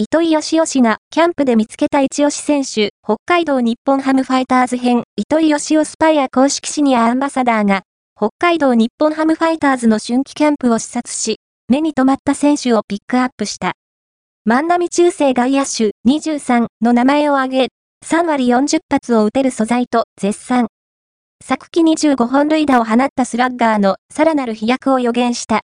糸井義雄氏がキャンプで見つけた一押し選手、北海道日本ハムファイターズ編、糸井義雄スパイア公式シニアアンバサダーが、北海道日本ハムファイターズの春季キャンプを視察し、目に留まった選手をピックアップした。万波中世外野手23の名前を挙げ、3割40発を打てる素材と絶賛。昨季25本塁打を放ったスラッガーのさらなる飛躍を予言した。